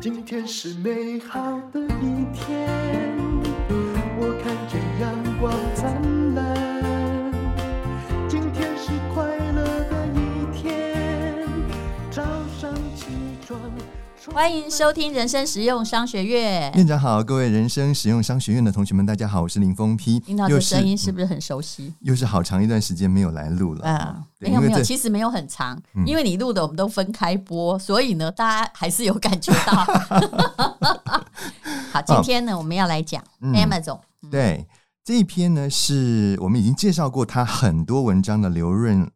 今天是美好的一天，我看见阳欢迎收听人生实用商学院。院长好，各位人生实用商学院的同学们，大家好，我是林峰丕。听到这声音是不是很熟悉？又是好长一段时间没有来录了。啊，没有没有，其实没有很长，嗯、因为你录的我们都分开播，所以呢，大家还是有感觉到。好，今天呢，哦、我们要来讲 Amazon、嗯。对，这一篇呢，是我们已经介绍过他很多文章的刘润。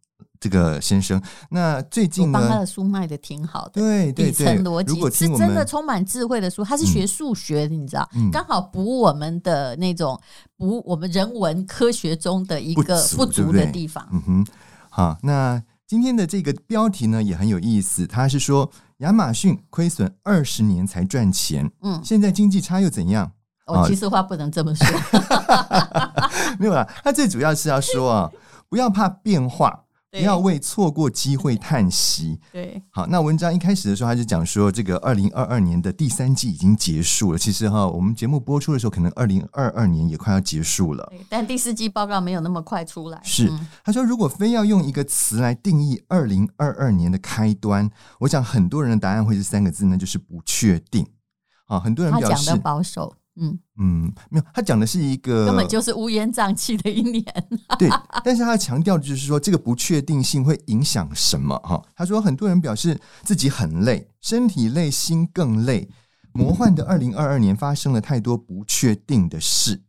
这个先生，那最近呢，我帮他的书卖的挺好的，对对对，底层逻辑是真的充满智慧的书。他是学数学的，嗯、你知道，嗯、刚好补我们的那种补我们人文科学中的一个不足的地方。对对嗯哼，好，那今天的这个标题呢也很有意思，他是说亚马逊亏损二十年才赚钱，嗯，现在经济差又怎样？哦，其实话不能这么说，没有啦，他最主要是要说啊，不要怕变化。不要为错过机会叹息。对，好，那文章一开始的时候，他就讲说，这个二零二二年的第三季已经结束了。其实哈，我们节目播出的时候，可能二零二二年也快要结束了。但第四季报告没有那么快出来。是，他说，如果非要用一个词来定义二零二二年的开端，我想很多人的答案会是三个字，那就是不确定。啊，很多人表示他讲的保守。嗯嗯，没有，他讲的是一个根本就是乌烟瘴气的一年。对，但是他强调的就是说，这个不确定性会影响什么？哈，他说很多人表示自己很累，身体累，心更累。魔幻的二零二二年发生了太多不确定的事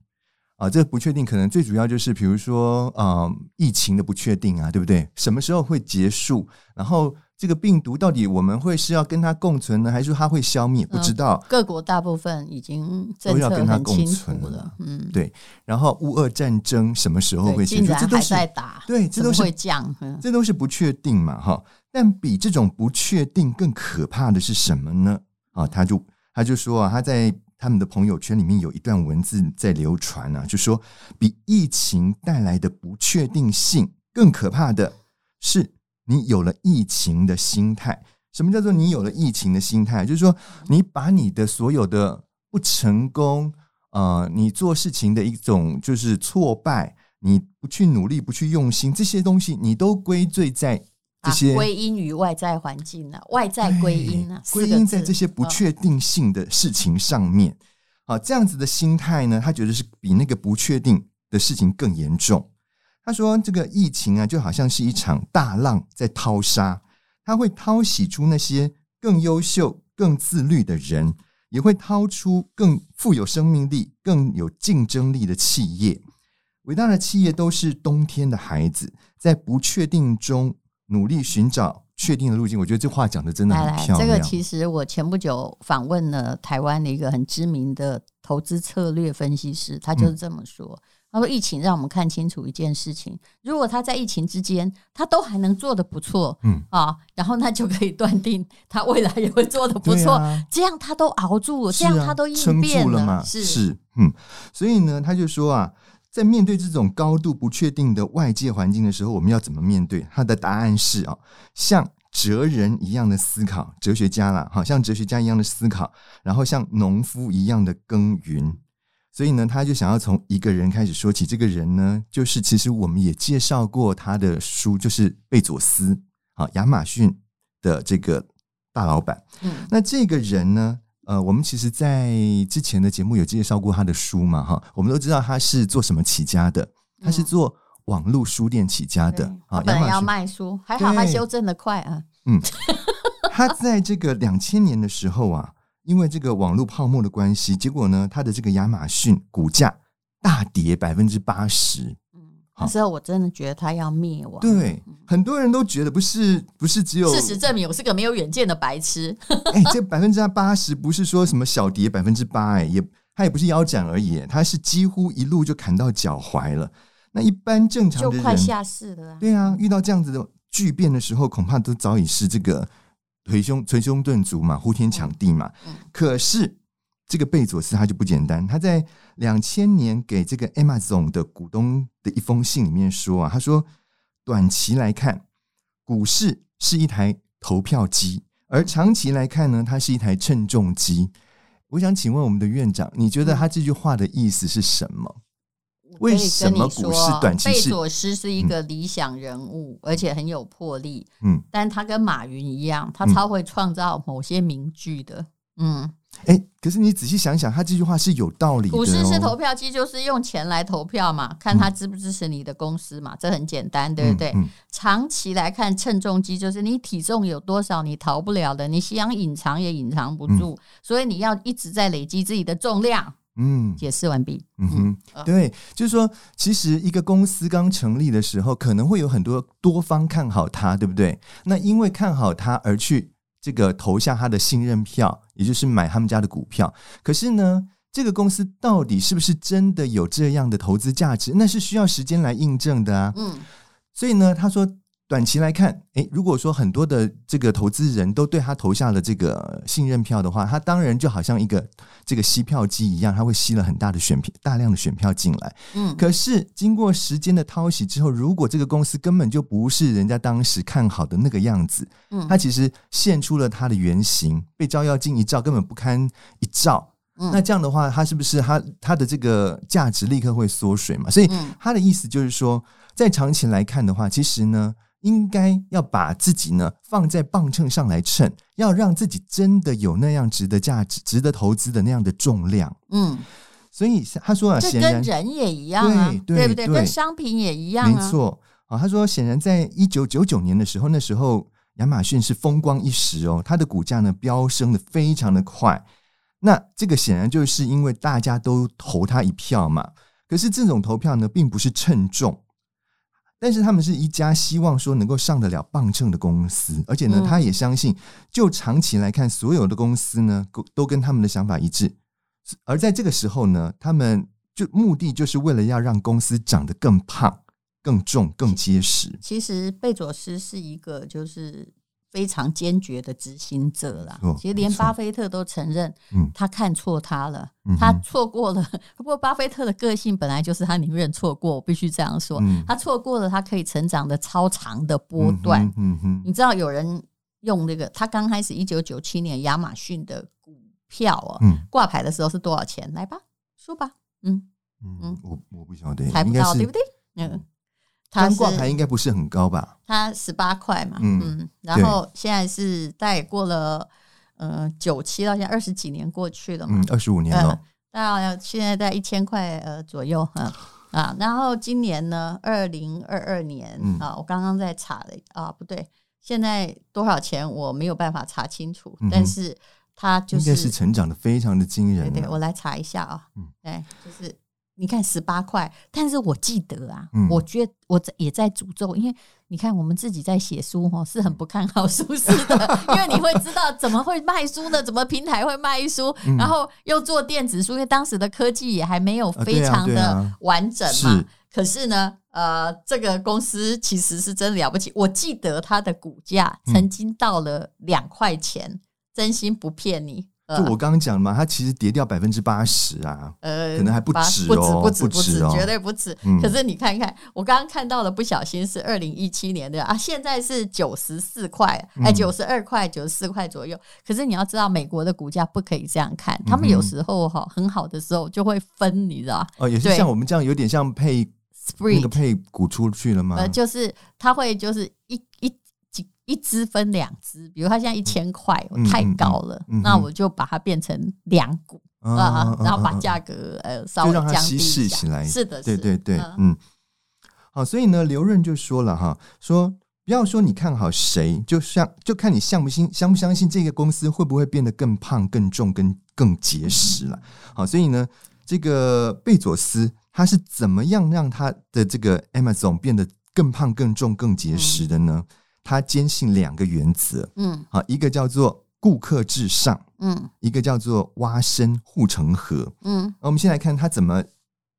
啊！这个不确定可能最主要就是，比如说啊，疫情的不确定啊，对不对？什么时候会结束？然后。这个病毒到底我们会是要跟它共存呢，还是它会消灭？不知道。各国大部分已经都要跟它共存了。嗯，对。然后乌俄战争什么时候会结束？这都是在打。对，这都是会降。这都是不确定嘛，哈。但比这种不确定更可怕的是什么呢？啊，他就他就说啊，他在他们的朋友圈里面有一段文字在流传啊，就说比疫情带来的不确定性更可怕的是。你有了疫情的心态，什么叫做你有了疫情的心态？就是说，你把你的所有的不成功，呃，你做事情的一种就是挫败，你不去努力，不去用心，这些东西你都归罪在这些归因于外在环境呢？外在归因呢？归因在这些不确定性的事情上面。啊，这样子的心态呢，他觉得是比那个不确定的事情更严重。他说：“这个疫情啊，就好像是一场大浪在淘沙，它会淘洗出那些更优秀、更自律的人，也会掏出更富有生命力、更有竞争力的企业。伟大的企业都是冬天的孩子，在不确定中努力寻找确定的路径。”我觉得这话讲的真的很漂亮。这个其实我前不久访问了台湾的一个很知名的投资策略分析师，他就是这么说。嗯他说：“疫情让我们看清楚一件事情，如果他在疫情之间，他都还能做得不错，嗯啊，然后那就可以断定他未来也会做得不错。啊、这样他都熬住了，这样他都应变了，了嘛？是是，嗯。所以呢，他就说啊，在面对这种高度不确定的外界环境的时候，我们要怎么面对？他的答案是啊，像哲人一样的思考，哲学家啦，好像哲学家一样的思考，然后像农夫一样的耕耘。”所以呢，他就想要从一个人开始说起。这个人呢，就是其实我们也介绍过他的书，就是贝佐斯啊，亚马逊的这个大老板。嗯，那这个人呢，呃，我们其实在之前的节目有介绍过他的书嘛，哈，我们都知道他是做什么起家的，他是做网络书店起家的啊。本来要卖书，还好他修正的快啊。嗯，他在这个两千年的时候啊。因为这个网络泡沫的关系，结果呢，它的这个亚马逊股价大跌百分之八十。嗯，那时候我真的觉得它要灭亡。对，很多人都觉得不是，不是只有。事实证明，我是个没有远见的白痴。哎，这百分之八十不是说什么小跌百分之八，哎，也它也不是腰斩而已，它是几乎一路就砍到脚踝了。那一般正常的人就快下市了。对啊，遇到这样子的巨变的时候，恐怕都早已是这个。捶胸捶胸顿足嘛，呼天抢地嘛。可是这个贝佐斯他就不简单，他在两千年给这个 Amazon 的股东的一封信里面说啊，他说短期来看，股市是一台投票机，而长期来看呢，它是一台称重机。我想请问我们的院长，你觉得他这句话的意思是什么？为什么股市短期是？贝佐斯是一个理想人物，嗯、而且很有魄力。嗯，但他跟马云一样，他超会创造某些名句的。嗯。哎、欸，可是你仔细想想，他这句话是有道理的、哦。股市是投票机，就是用钱来投票嘛，看他支不支持你的公司嘛，嗯、这很简单，对不对？长期来看，称重机就是你体重有多少，你逃不了的，你想隐藏也隐藏不住，嗯、所以你要一直在累积自己的重量。嗯，解释完毕。嗯哼，嗯对，就是说，其实一个公司刚成立的时候，可能会有很多多方看好它，对不对？那因为看好它而去。这个投下他的信任票，也就是买他们家的股票。可是呢，这个公司到底是不是真的有这样的投资价值？那是需要时间来印证的啊。嗯，所以呢，他说。短期来看，诶，如果说很多的这个投资人都对他投下了这个信任票的话，他当然就好像一个这个吸票机一样，他会吸了很大的选票、大量的选票进来。嗯，可是经过时间的淘洗之后，如果这个公司根本就不是人家当时看好的那个样子，嗯，他其实现出了他的原型，被照妖镜一照，根本不堪一照。嗯，那这样的话，它是不是它它的这个价值立刻会缩水嘛？所以他的意思就是说，在长期来看的话，其实呢。应该要把自己呢放在磅秤上来称，要让自己真的有那样值得价值、值得投资的那样的重量。嗯，所以他说啊，这跟人也一样啊，对，对，对不对？跟商品也一样啊。没错啊。他说，显然在一九九九年的时候，那时候亚马逊是风光一时哦，它的股价呢飙升的非常的快。那这个显然就是因为大家都投他一票嘛。可是这种投票呢，并不是称重。但是他们是一家希望说能够上得了磅秤的公司，而且呢，他也相信，就长期来看，所有的公司呢，都跟他们的想法一致。而在这个时候呢，他们就目的就是为了要让公司长得更胖、更重、更结实。其实贝佐斯是一个就是。非常坚决的执行者啦，其实连巴菲特都承认，他看错他了，他错过了。不过巴菲特的个性本来就是他宁愿错过，我必须这样说，他错过了他可以成长的超长的波段。你知道有人用那个，他刚开始一九九七年亚马逊的股票啊，挂牌的时候是多少钱？来吧，说吧，嗯嗯，我我不晓得，猜不到对不对？嗯。刚挂牌应该不是很高吧？它十八块嘛，嗯，嗯，然后现在是大概过了呃九七到现在二十几年过去了嘛，嗯，二十五年了，大概现在在一千块呃左右，哈啊，然后今年呢，二零二二年啊，我刚刚在查了啊，不对，现在多少钱我没有办法查清楚，但是它就是应该是成长的非常的惊人，对对，我来查一下啊，嗯，对，就是。你看十八块，但是我记得啊，嗯、我觉得我也在诅咒，因为你看我们自己在写书哦，是很不看好书市的，因为你会知道怎么会卖书呢？怎么平台会卖书？嗯、然后又做电子书，因为当时的科技也还没有非常的完整嘛。啊啊、是可是呢，呃，这个公司其实是真了不起。我记得它的股价曾经到了两块钱，嗯、真心不骗你。就我刚刚讲嘛，它其实跌掉百分之八十啊，呃，可能还不止哦，不止不止不止，绝对不止。可是你看看，我刚刚看到的不小心是二零一七年的啊，现在是九十四块，哎，九十二块，九十四块左右。可是你要知道，美国的股价不可以这样看，他们有时候哈很好的时候就会分，你知道哦，也是像我们这样，有点像配那个配股出去了吗？呃，就是他会就是一一。一支分两支，比如它现在一千块，我太高了，那我就把它变成两股啊，啊然后把价格呃稍微降低一下。是的，对对对，嗯。好，所以呢，刘润就说了哈，说不要说你看好谁，就像就看你相不信，相不相信这个公司会不会变得更胖、更重、更更结实了。好，所以呢，这个贝佐斯他是怎么样让他的这个 Amazon 变得更胖、更重、更结实的呢？嗯他坚信两个原则，嗯，好，一个叫做顾客至上，嗯，一个叫做挖深护城河，嗯，我们先来看他怎么，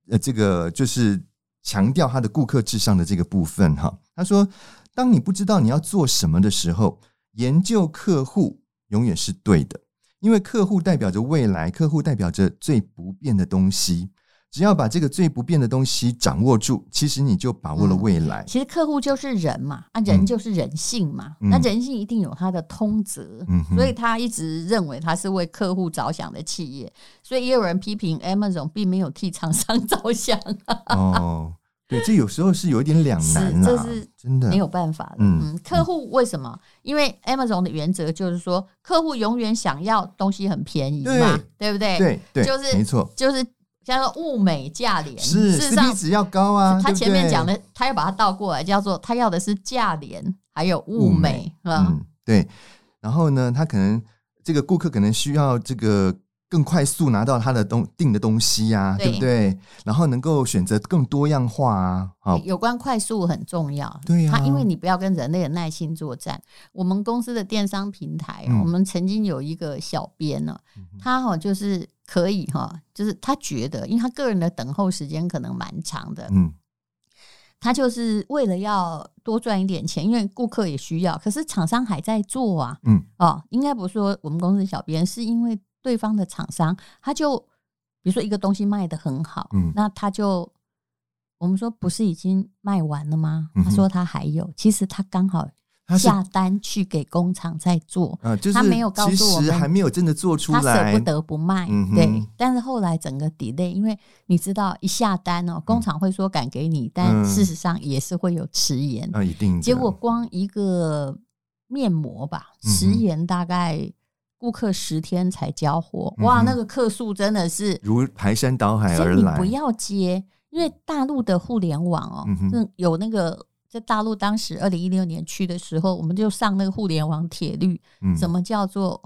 呃，这个就是强调他的顾客至上的这个部分哈。他说，当你不知道你要做什么的时候，研究客户永远是对的，因为客户代表着未来，客户代表着最不变的东西。只要把这个最不变的东西掌握住，其实你就把握了未来。嗯、其实客户就是人嘛，啊，人就是人性嘛，嗯、那人性一定有他的通则，嗯、所以他一直认为他是为客户着想的企业。所以也有人批评 Amazon 并没有替厂商着想。哦，对，这有时候是有一点两难啊，这是真的没有办法的。嗯，嗯，客户为什么？因为 Amazon 的原则就是说，客户永远想要东西很便宜嘛，对，对不对？对，对，就是没错，就是。叫做物美价廉，是事实上 CP 值要高啊。他前面讲的，他要把它倒过来，叫做他要的是价廉，还有物美，是吧？嗯，对。然后呢，他可能这个顾客可能需要这个更快速拿到他的东订的东西呀、啊，对，对不对？然后能够选择更多样化啊。好，有关快速很重要。对呀、啊，他因为你不要跟人类的耐心作战。我们公司的电商平台，嗯、我们曾经有一个小编呢，他哈就是。可以哈，就是他觉得，因为他个人的等候时间可能蛮长的，嗯，他就是为了要多赚一点钱，因为顾客也需要，可是厂商还在做啊，嗯，哦，应该不是说我们公司小编，是因为对方的厂商，他就比如说一个东西卖的很好，嗯，那他就我们说不是已经卖完了吗？他说他还有，其实他刚好。他下单去给工厂在做，啊就是、他没有告诉我们，还没有真的做出来，他舍不得不卖，嗯、对。但是后来整个 delay，因为你知道一下单哦，工厂会说敢给你，嗯、但事实上也是会有迟延啊，一定。结果光一个面膜吧，迟延大概顾客十天才交货，嗯、哇，那个客数真的是如排山倒海而来。你不要接，因为大陆的互联网哦，嗯、有那个。在大陆当时二零一六年去的时候，我们就上那个互联网铁律，嗯、什么叫做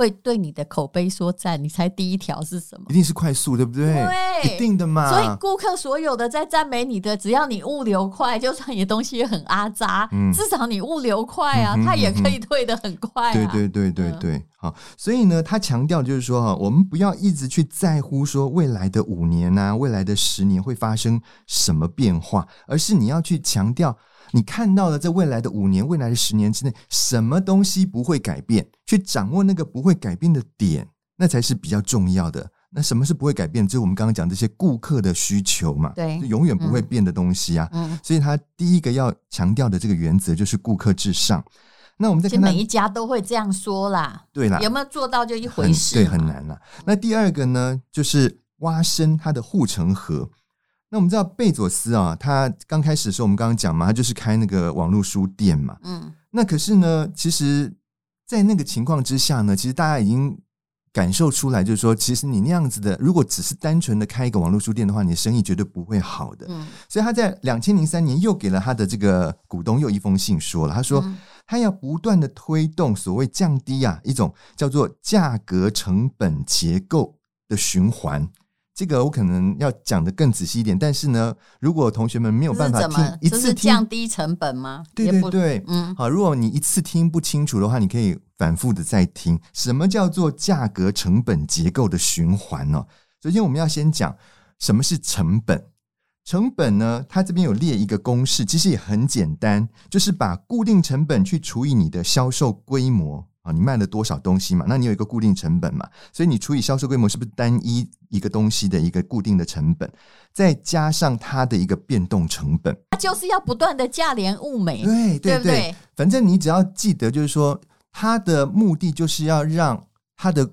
会对你的口碑说赞？你猜第一条是什么？一定是快速，对不对？对，一定的嘛。所以顾客所有的在赞美你的，只要你物流快，就算你的东西也很阿杂，嗯、至少你物流快啊，他、嗯、也可以退的很快、啊。对对对对对，嗯、好。所以呢，他强调就是说哈，我们不要一直去在乎说未来的五年啊，未来的十年会发生什么变化，而是你要去强调。你看到了在未来的五年、未来的十年之内，什么东西不会改变？去掌握那个不会改变的点，那才是比较重要的。那什么是不会改变？就是我们刚刚讲这些顾客的需求嘛，对，永远不会变的东西啊。嗯，所以他第一个要强调的这个原则就是顾客至上。那我们再看，每一家都会这样说啦，对啦，有没有做到就一回事，对，很难啦。那第二个呢，就是挖深它的护城河。那我们知道贝佐斯啊，他刚开始的时候，我们刚刚讲嘛，他就是开那个网络书店嘛。嗯。那可是呢，其实，在那个情况之下呢，其实大家已经感受出来，就是说，其实你那样子的，如果只是单纯的开一个网络书店的话，你的生意绝对不会好的。嗯。所以他在两千零三年又给了他的这个股东又一封信，说了，他说他要不断的推动所谓降低啊一种叫做价格成本结构的循环。这个我可能要讲的更仔细一点，但是呢，如果同学们没有办法听一次听，降低成本吗？对对对，嗯，好，如果你一次听不清楚的话，你可以反复的再听。什么叫做价格成本结构的循环呢？首先，我们要先讲什么是成本。成本呢，它这边有列一个公式，其实也很简单，就是把固定成本去除以你的销售规模。啊，你卖了多少东西嘛？那你有一个固定成本嘛？所以你除以销售规模，是不是单一一个东西的一个固定的成本，再加上它的一个变动成本？它就是要不断的价廉物美，对对对，对对，反正你只要记得，就是说它的目的就是要让它的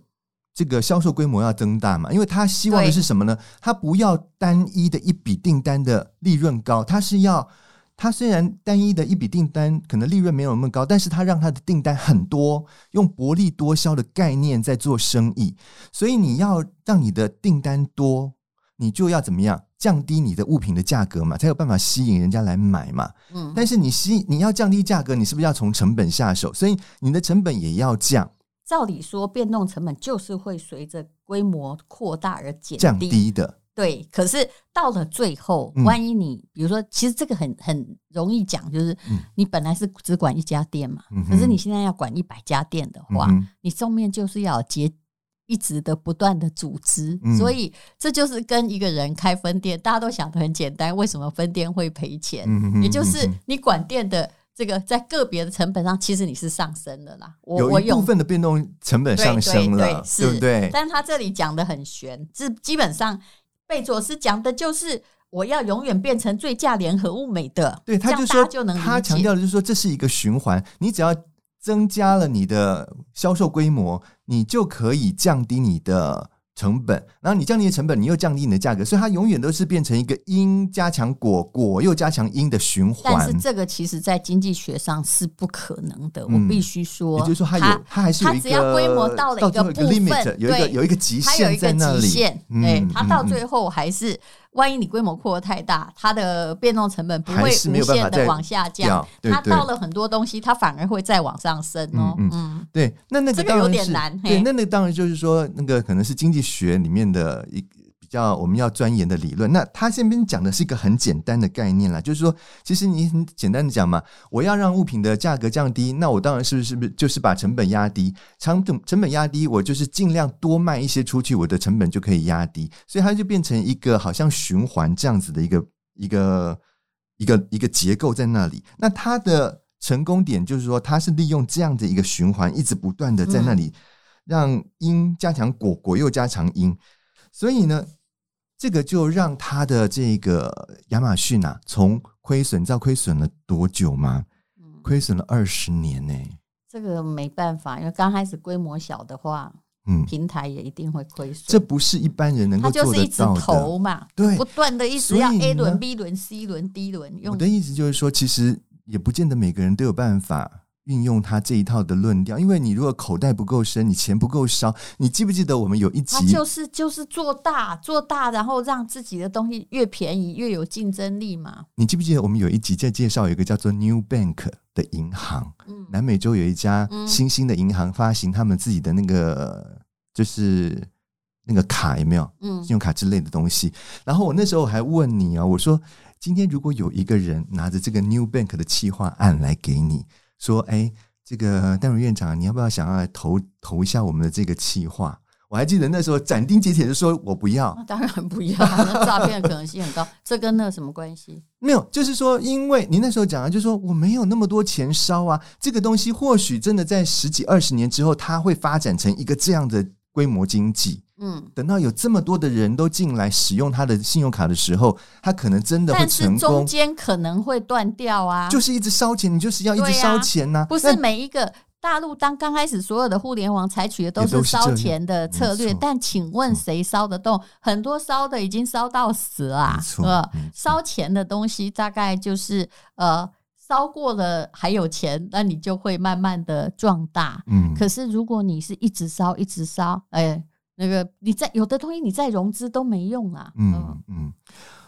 这个销售规模要增大嘛，因为它希望的是什么呢？它不要单一的一笔订单的利润高，它是要。他虽然单一的一笔订单可能利润没有那么高，但是它让它的订单很多，用薄利多销的概念在做生意。所以你要让你的订单多，你就要怎么样降低你的物品的价格嘛，才有办法吸引人家来买嘛。嗯，但是你吸你要降低价格，你是不是要从成本下手？所以你的成本也要降。照理说，变动成本就是会随着规模扩大而减低降低的。对，可是到了最后，万一你、嗯、比如说，其实这个很很容易讲，就是你本来是只管一家店嘛，嗯、可是你现在要管一百家店的话，嗯、你上面就是要结一直的不断的组织，嗯、所以这就是跟一个人开分店，大家都想得很简单，为什么分店会赔钱？嗯、也就是你管店的。这个在个别的成本上，其实你是上升的啦。我有一部分的变动成本上升了，对不对？但是他这里讲的很玄，基基本上贝佐斯讲的就是我要永远变成最价廉和物美的。对，他就说他强调的就是说这是一个循环，你只要增加了你的销售规模，你就可以降低你的。成本，然后你降低的成本，你又降低你的价格，所以它永远都是变成一个因加强果，果又加强因的循环。但是这个其实在经济学上是不可能的，嗯、我必须说。也就是说它，它有它还是有一个它只要规模到了一个部分，有一个有一个极限在那里。它有一个极限，对，它到最后还是。万一你规模扩得太大，它的变动成本不会无限的往下降，它到了很多东西，它反而会再往上升哦。嗯，嗯对，那那个当然是，这个有点难。对，那那个当然就是说，那个可能是经济学里面的一。叫我们要钻研的理论，那他这边讲的是一个很简单的概念啦，就是说，其实你很简单的讲嘛，我要让物品的价格降低，那我当然是不是不是就是把成本压低，成本成本压低，我就是尽量多卖一些出去，我的成本就可以压低，所以它就变成一个好像循环这样子的一个一个一个一个结构在那里。那它的成功点就是说，它是利用这样的一个循环，一直不断的在那里让因加强果，果又加强因，所以呢。这个就让他的这个亚马逊啊，从亏损，你知道亏损了多久吗？亏损了二十年呢、欸。这个没办法，因为刚开始规模小的话，嗯，平台也一定会亏损。这不是一般人能够做得到的。它就是一直投嘛，对，不断的一直要 A 轮、B 轮、C 轮、D 轮。用我的意思就是说，其实也不见得每个人都有办法。运用他这一套的论调，因为你如果口袋不够深，你钱不够烧，你记不记得我们有一集？他就是就是做大做大，然后让自己的东西越便宜越有竞争力嘛。你记不记得我们有一集在介绍有一个叫做 New Bank 的银行？嗯，南美洲有一家新兴的银行发行他们自己的那个就是那个卡有没有？嗯，信用卡之类的东西。然后我那时候还问你啊，我说今天如果有一个人拿着这个 New Bank 的企划案来给你。说，哎，这个戴荣院长，你要不要想要来投投一下我们的这个企划？我还记得那时候斩钉截铁的说，我不要，当然不要，那诈骗可能性很高。这跟那什么关系？没有，就是说，因为您那时候讲的，就是说我没有那么多钱烧啊。这个东西或许真的在十几二十年之后，它会发展成一个这样的规模经济。嗯，等到有这么多的人都进来使用他的信用卡的时候，他可能真的会成功。中间可能会断掉啊，就是一直烧钱，你就是要一直烧钱呐、啊。不是每一个大陆当刚开始所有的互联网采取的都是烧钱的策略，但请问谁烧得动？很多烧的已经烧到死了，是吧？烧钱的东西大概就是呃，烧过了还有钱，那你就会慢慢的壮大。嗯，可是如果你是一直烧一直烧，哎。那个你在有的东西你再融资都没用啊。嗯嗯，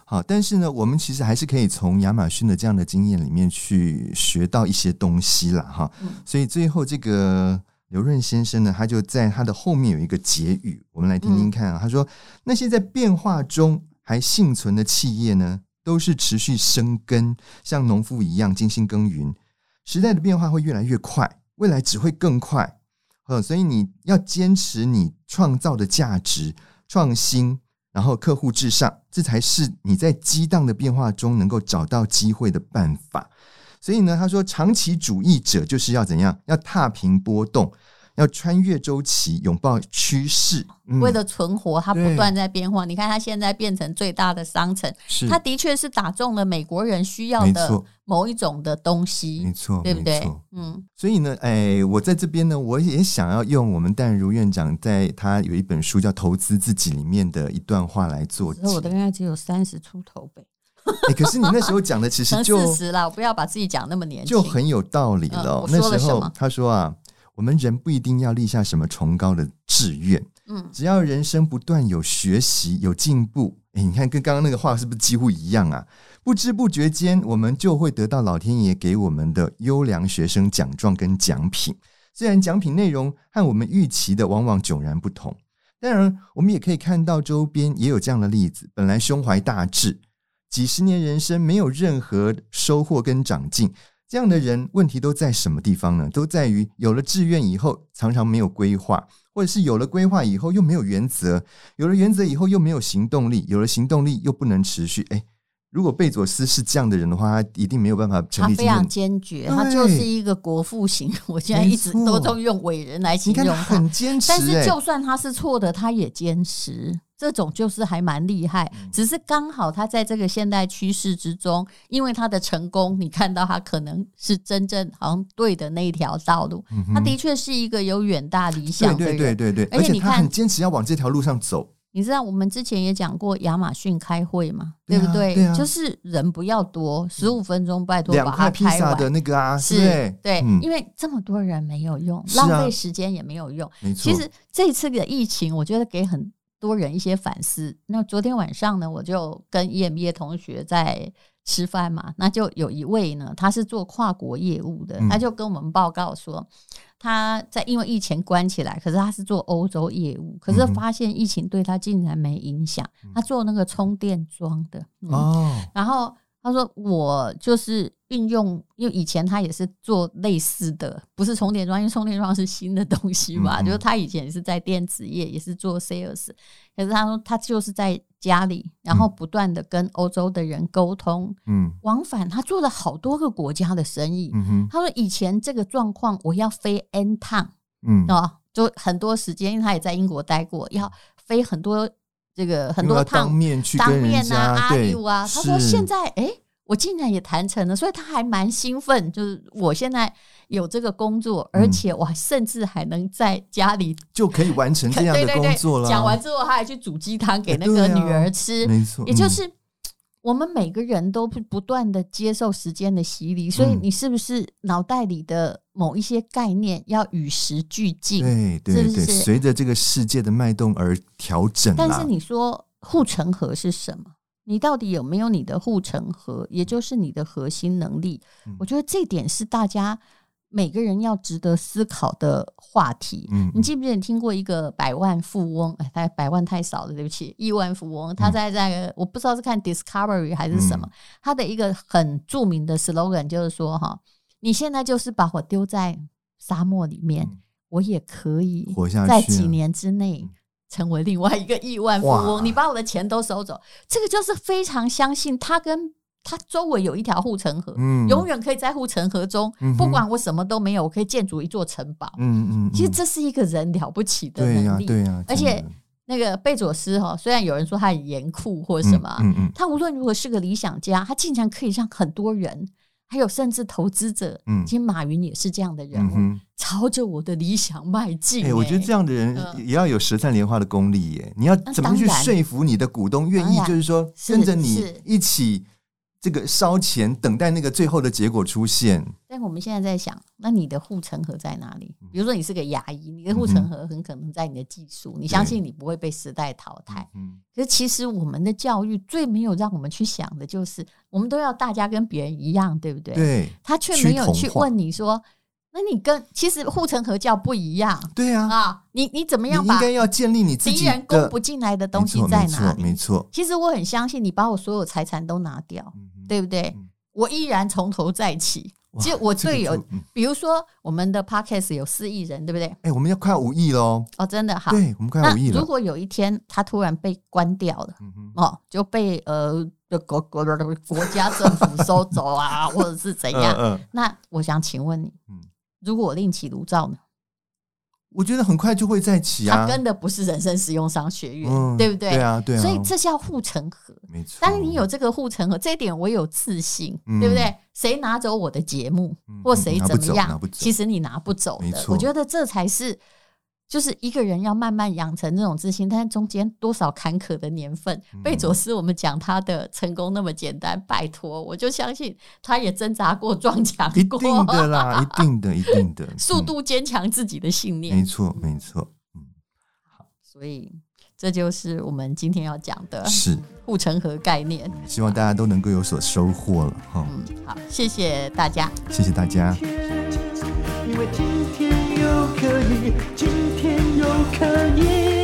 好，但是呢，我们其实还是可以从亚马逊的这样的经验里面去学到一些东西啦哈。嗯、所以最后这个刘润先生呢，他就在他的后面有一个结语，我们来听听看啊。嗯、他说：“那些在变化中还幸存的企业呢，都是持续生根，像农夫一样精心耕耘。时代的变化会越来越快，未来只会更快。”呃，所以你要坚持你创造的价值、创新，然后客户至上，这才是你在激荡的变化中能够找到机会的办法。所以呢，他说，长期主义者就是要怎样？要踏平波动。要穿越周期，拥抱趋势，嗯、为了存活，它不断在变化。你看，它现在变成最大的商城，是它的确是打中了美国人需要的某一种的东西，没错，对不对？错嗯，所以呢，哎，我在这边呢，我也想要用我们淡如院长在他有一本书叫《投资自己》里面的一段话来做。我大概只有三十出头呗。哎，可是你那时候讲的其实就四十了，我不要把自己讲那么年轻，就很有道理了。嗯、那时候他说啊。我们人不一定要立下什么崇高的志愿，嗯，只要人生不断有学习、有进步，诶，你看跟刚刚那个话是不是几乎一样啊？不知不觉间，我们就会得到老天爷给我们的优良学生奖状跟奖品。虽然奖品内容和我们预期的往往迥然不同，当然，我们也可以看到周边也有这样的例子。本来胸怀大志，几十年人生没有任何收获跟长进。这样的人问题都在什么地方呢？都在于有了志愿以后，常常没有规划，或者是有了规划以后又没有原则，有了原则以后又没有行动力，有了行动力又不能持续。哎，如果贝佐斯是这样的人的话，他一定没有办法成立。他非常坚决，他就是一个国父型。我现在一直都都用伟人来形容他，很坚持。但是就算他是错的，他也坚持。这种就是还蛮厉害，只是刚好他在这个现代趋势之中，因为他的成功，你看到他可能是真正好像对的那一条道路。他的确是一个有远大理想的人，对对对对，而且你看，很坚持要往这条路上走。你知道我们之前也讲过亚马逊开会嘛，对不对？对啊，就是人不要多，十五分钟拜托把它开完的那个啊，是，对，因为这么多人没有用，浪费时间也没有用。其实这次的疫情，我觉得给很多人一些反思。那昨天晚上呢，我就跟 EMBA 同学在吃饭嘛，那就有一位呢，他是做跨国业务的，他就跟我们报告说。他在因为疫情关起来，可是他是做欧洲业务，可是发现疫情对他竟然没影响。他做那个充电桩的，哦，然后他说我就是运用，因为以前他也是做类似的，不是充电桩，因为充电桩是新的东西嘛，就是他以前也是在电子业，也是做 sales，可是他说他就是在。家里，然后不断的跟欧洲的人沟通，嗯，往返，他做了好多个国家的生意。嗯哼，他说以前这个状况，我要飞 N 趟，嗯，哦，就很多时间，因为他也在英国待过，要飞很多这个很多趟，当面去当面啊，阿 U 啊，他说现在哎。我竟然也谈成了，所以他还蛮兴奋。就是我现在有这个工作，而且我甚至还能在家里 就可以完成这样的工作了。讲完之后，他还去煮鸡汤给那个女儿吃。没错，也就是我们每个人都不断的接受时间的洗礼，所以你是不是脑袋里的某一些概念要与时俱进？对对对，随着这个世界的脉动而调整。但是你说护城河是什么？你到底有没有你的护城河，也就是你的核心能力？嗯、我觉得这点是大家每个人要值得思考的话题。嗯，你记不记得你听过一个百万富翁？哎，他百万太少了，对不起，亿万富翁。他在那个，我不知道是看 Discovery 还是什么，嗯、他的一个很著名的 slogan 就是说：哈，你现在就是把我丢在沙漠里面，嗯、我也可以活下去，在几年之内。成为另外一个亿万富翁，你把我的钱都收走，这个就是非常相信他跟他周围有一条护城河，嗯、永远可以在护城河中，嗯、不管我什么都没有，我可以建筑一座城堡。嗯嗯，嗯其实这是一个人了不起的能力，对呀、啊，对啊、而且那个贝佐斯哈，虽然有人说他很严酷或者什么，嗯嗯嗯、他无论如何是个理想家，他竟然可以让很多人。还有甚至投资者，嗯，其实马云也是这样的人物，嗯、哼朝着我的理想迈进。哎、欸，我觉得这样的人也要有舌灿莲花的功力耶。你要怎么去说服你的股东愿意，就是说跟着你一起？这个烧钱，等待那个最后的结果出现。但我们现在在想，那你的护城河在哪里？比如说，你是个牙医，你的护城河很可能在你的技术。你相信你不会被时代淘汰。嗯。可是其实我们的教育最没有让我们去想的就是，我们都要大家跟别人一样，对不对？对。他却没有去问你说，那你跟其实护城河叫不一样。对啊。啊，你你怎么样？应该要建立你自己敌人攻不进来的东西在哪里？没错。没错。其实我很相信，你把我所有财产都拿掉。对不对？我依然从头再起。其实我最有，比如说我们的 podcast 有四亿人，对不对？哎，我们要快五亿喽！哦，真的好。对，我们快五亿了。如果有一天它突然被关掉了，哦，就被呃国国的国家政府收走啊，或者是怎样？那我想请问你，如果我另起炉灶呢？我觉得很快就会再起啊！他跟的不是人生实用商学院，嗯、对不对？对啊，对啊。所以这叫护城河，没错。但是你有这个护城河，这一点我有自信，嗯、对不对？谁拿走我的节目，嗯、或谁怎么样，其实你拿不走的。我觉得这才是。就是一个人要慢慢养成这种自信，但是中间多少坎坷的年份。贝佐斯，我们讲他的成功那么简单，拜托，我就相信他也挣扎过、撞墙过，一定的啦，一定的，一定的，速度坚强自己的信念。没错，没错。嗯，好，所以这就是我们今天要讲的，是护城河概念。希望大家都能够有所收获了哈。嗯，好，谢谢大家，谢谢大家。因为今天又可以，今天又可以。